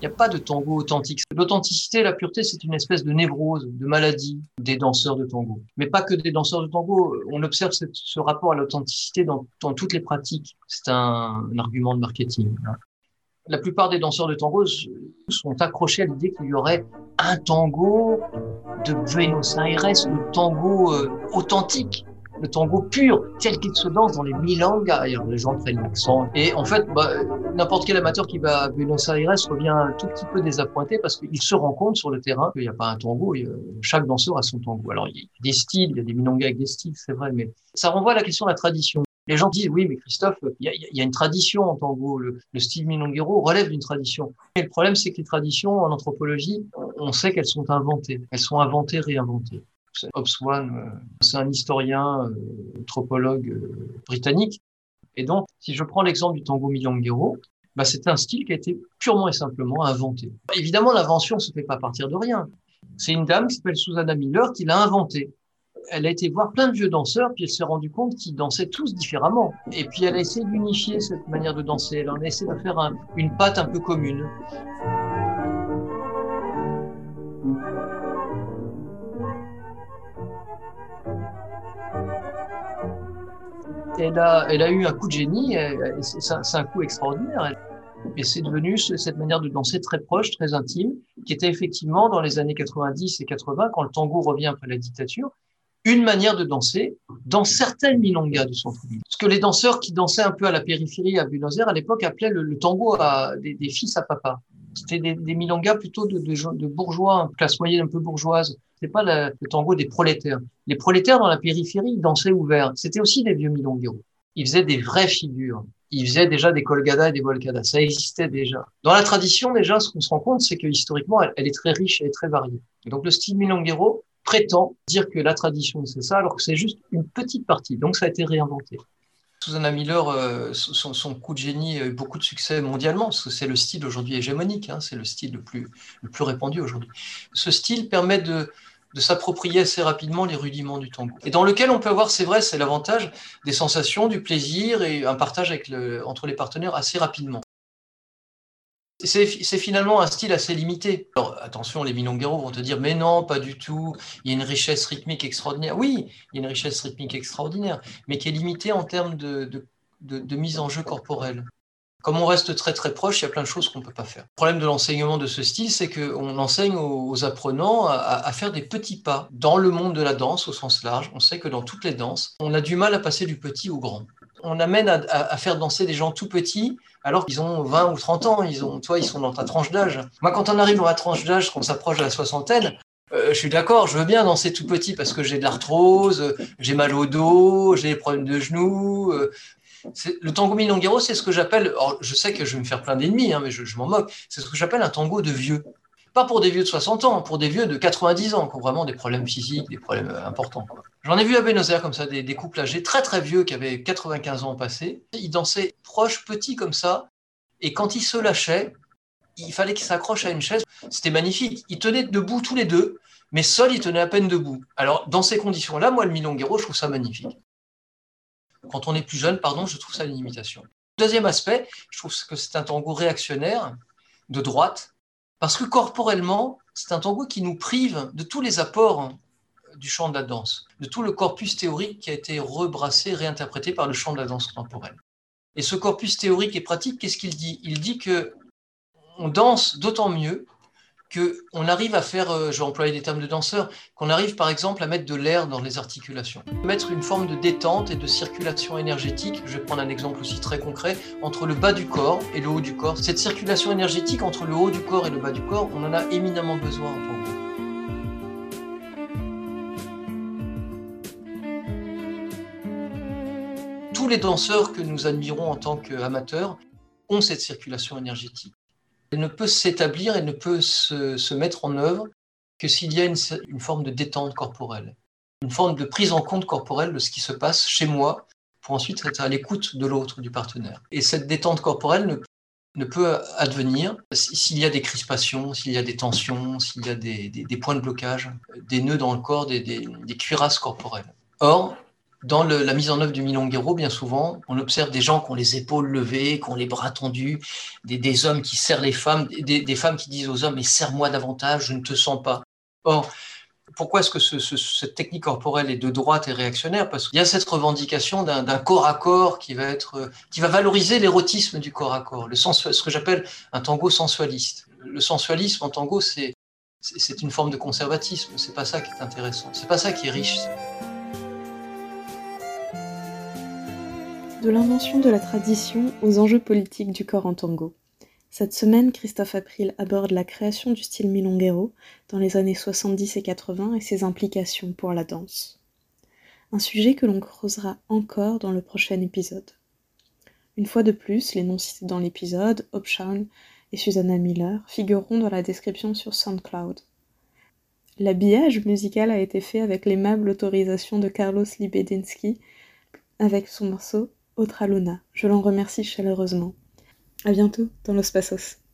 Il n'y a pas de tango authentique. L'authenticité, la pureté, c'est une espèce de névrose, de maladie des danseurs de tango. Mais pas que des danseurs de tango. On observe ce rapport à l'authenticité dans, toutes les pratiques. C'est un, argument de marketing. La plupart des danseurs de tango sont accrochés à l'idée qu'il y aurait un tango de Buenos Aires, le tango euh, authentique le tango pur, tel qu'il se danse dans les milongas. Les gens prennent l'accent. Et en fait, bah, n'importe quel amateur qui va à Buenos Aires revient un tout petit peu désappointé parce qu'il se rend compte sur le terrain qu'il n'y a pas un tango. chaque danseur a son tango. Alors, il y a des styles, il y a des milongas avec des styles, c'est vrai, mais ça renvoie à la question de la tradition. Les gens disent, oui, mais Christophe, il y a, une tradition en tango. Le, style milonguero relève d'une tradition. Et le problème, c'est que les traditions en anthropologie, on sait qu'elles sont inventées. Elles sont inventées, réinventées. Hobsbawm, euh, c'est un historien, euh, anthropologue euh, britannique. Et donc, si je prends l'exemple du tango milonguero, bah, c'est un style qui a été purement et simplement inventé. Évidemment, l'invention ne se fait pas partir de rien. C'est une dame qui s'appelle Susanna Miller qui l'a inventé. Elle a été voir plein de vieux danseurs, puis elle s'est rendue compte qu'ils dansaient tous différemment. Et puis elle a essayé d'unifier cette manière de danser. Elle en a essayé de faire une patte un peu commune. Elle a, eu un coup de génie, c'est un coup extraordinaire. Et c'est devenu cette manière de danser très proche, très intime, qui était effectivement dans les années 90 et 80, quand le tango revient après la dictature, une manière de danser dans certaines milongas du centre-ville. Ce que les danseurs qui dansaient un peu à la périphérie à Buenos Aires à l'époque appelaient le, tango à, des, fils à papa. C'était des, milongas plutôt de, de, bourgeois, classe moyenne un peu bourgeoise. C'est pas le tango des prolétaires. Les prolétaires dans la périphérie dansaient ouvert. C'était aussi des vieux milongueros. Ils faisaient des vraies figures. Ils faisaient déjà des colgadas et des volcadas. Ça existait déjà. Dans la tradition, déjà, ce qu'on se rend compte, c'est que historiquement, elle, est très riche, est très variée. donc, le style milonguero prétend dire que la tradition, c'est ça, alors que c'est juste une petite partie. Donc, ça a été réinventé. Susanna Miller, euh, son, coup de génie a eu beaucoup de succès mondialement, parce c'est le style aujourd'hui hégémonique, hein, c'est le style le plus, répandu aujourd'hui. Ce style permet de, s'approprier assez rapidement les rudiments du tango. Et dans lequel on peut avoir, c'est vrai, c'est l'avantage des sensations, du plaisir et un partage entre les partenaires assez rapidement. C'est finalement un style assez limité. Alors attention, les milongueros vont te dire, mais non, pas du tout, il y a une richesse rythmique extraordinaire. Oui, il y a une richesse rythmique extraordinaire, mais qui est limitée en termes de, mise en jeu corporelle. Comme on reste très très proche, il y a plein de choses qu'on ne peut pas faire. Le problème de l'enseignement de ce style, c'est qu'on enseigne aux apprenants à, faire des petits pas dans le monde de la danse au sens large. On sait que dans toutes les danses, on a du mal à passer du petit au grand. On amène à, faire danser des gens tout petits alors qu'ils ont 20 ou 30 ans. Ils, ont, toi, ils sont dans ta tranche d'âge. Moi, quand on arrive dans la tranche d'âge, qu'on s'approche de la soixantaine, euh, je suis d'accord, je veux bien danser tout petit parce que j'ai de l'arthrose, j'ai mal au dos, j'ai des problèmes de genoux, euh, le tango milonguero, c'est ce que j'appelle, je sais que je vais me faire plein d'ennemis, hein, mais je, m'en moque, c'est ce que j'appelle un tango de vieux. Pas pour des vieux de 60 ans, pour des vieux de 90 ans, qui ont vraiment des problèmes physiques, des problèmes euh, importants. J'en ai vu à Buenos Aires comme ça, des, couples âgés très très vieux qui avaient 95 ans passés. Ils dansaient proches, petits comme ça, et quand ils se lâchaient, il fallait qu'ils s'accrochent à une chaise. C'était magnifique. Ils tenaient debout tous les deux, mais seuls, ils tenaient à peine debout. Alors, dans ces conditions-là, moi, le milonguero, je trouve ça magnifique quand on est plus jeune, pardon, je trouve ça une limitation. Deuxième aspect, je trouve que c'est un tango réactionnaire, de droite, parce que corporellement, c'est un tango qui nous prive de tous les apports du champ de la danse, de tout le corpus théorique qui a été rebrassé, réinterprété par le champ de la danse contemporaine. Et ce corpus théorique et pratique, qu'est-ce qu'il dit? Il dit que on danse d'autant mieux qu'on arrive à faire, euh, je vais employer des termes de danseur, qu'on arrive par exemple à mettre de l'air dans les articulations. Mettre une forme de détente et de circulation énergétique, je vais prendre un exemple aussi très concret, entre le bas du corps et le haut du corps. Cette circulation énergétique entre le haut du corps et le bas du corps, on en a éminemment besoin en tant que Tous les danseurs que nous admirons en tant qu'amateurs ont cette circulation énergétique. Elle ne peut s'établir, elle ne peut se, mettre en œuvre que s'il y a une, forme de détente corporelle, une forme de prise en compte corporelle de ce qui se passe chez moi pour ensuite être à l'écoute de l'autre, du partenaire. Et cette détente corporelle ne, peut advenir s'il y a des crispations, s'il y a des tensions, s'il y a des, points de blocage, des nœuds dans le corps, des, des cuirasses corporelles. Or, dans la mise en œuvre du milonguero, bien souvent, on observe des gens qui ont les épaules levées, qui ont les bras tendus, des, hommes qui serrent les femmes, des, femmes qui disent aux hommes Mais serre-moi davantage, je ne te sens pas. Or, pourquoi est-ce que cette technique corporelle est de droite et réactionnaire? Parce qu'il y a cette revendication d'un corps à corps qui va, être, qui va valoriser l'érotisme du corps à corps, le sens, ce que j'appelle un tango sensualiste. Le sensualisme en tango, c'est une forme de conservatisme. C'est pas ça qui est intéressant. C'est pas ça qui est riche. De l'invention de la tradition aux enjeux politiques du corps en tango. Cette semaine, Christophe April aborde la création du style milonguero dans les années 70 et 80 et ses implications pour la danse. Un sujet que l'on creusera encore dans le prochain épisode. Une fois de plus, les noms cités dans l'épisode, Upshawn et Susanna Miller, figureront dans la description sur SoundCloud. L'habillage musical a été fait avec l'aimable autorisation de Carlos Libedinsky avec son morceau Otra Luna. Je l'en remercie chaleureusement. À bientôt dans Los Pasos.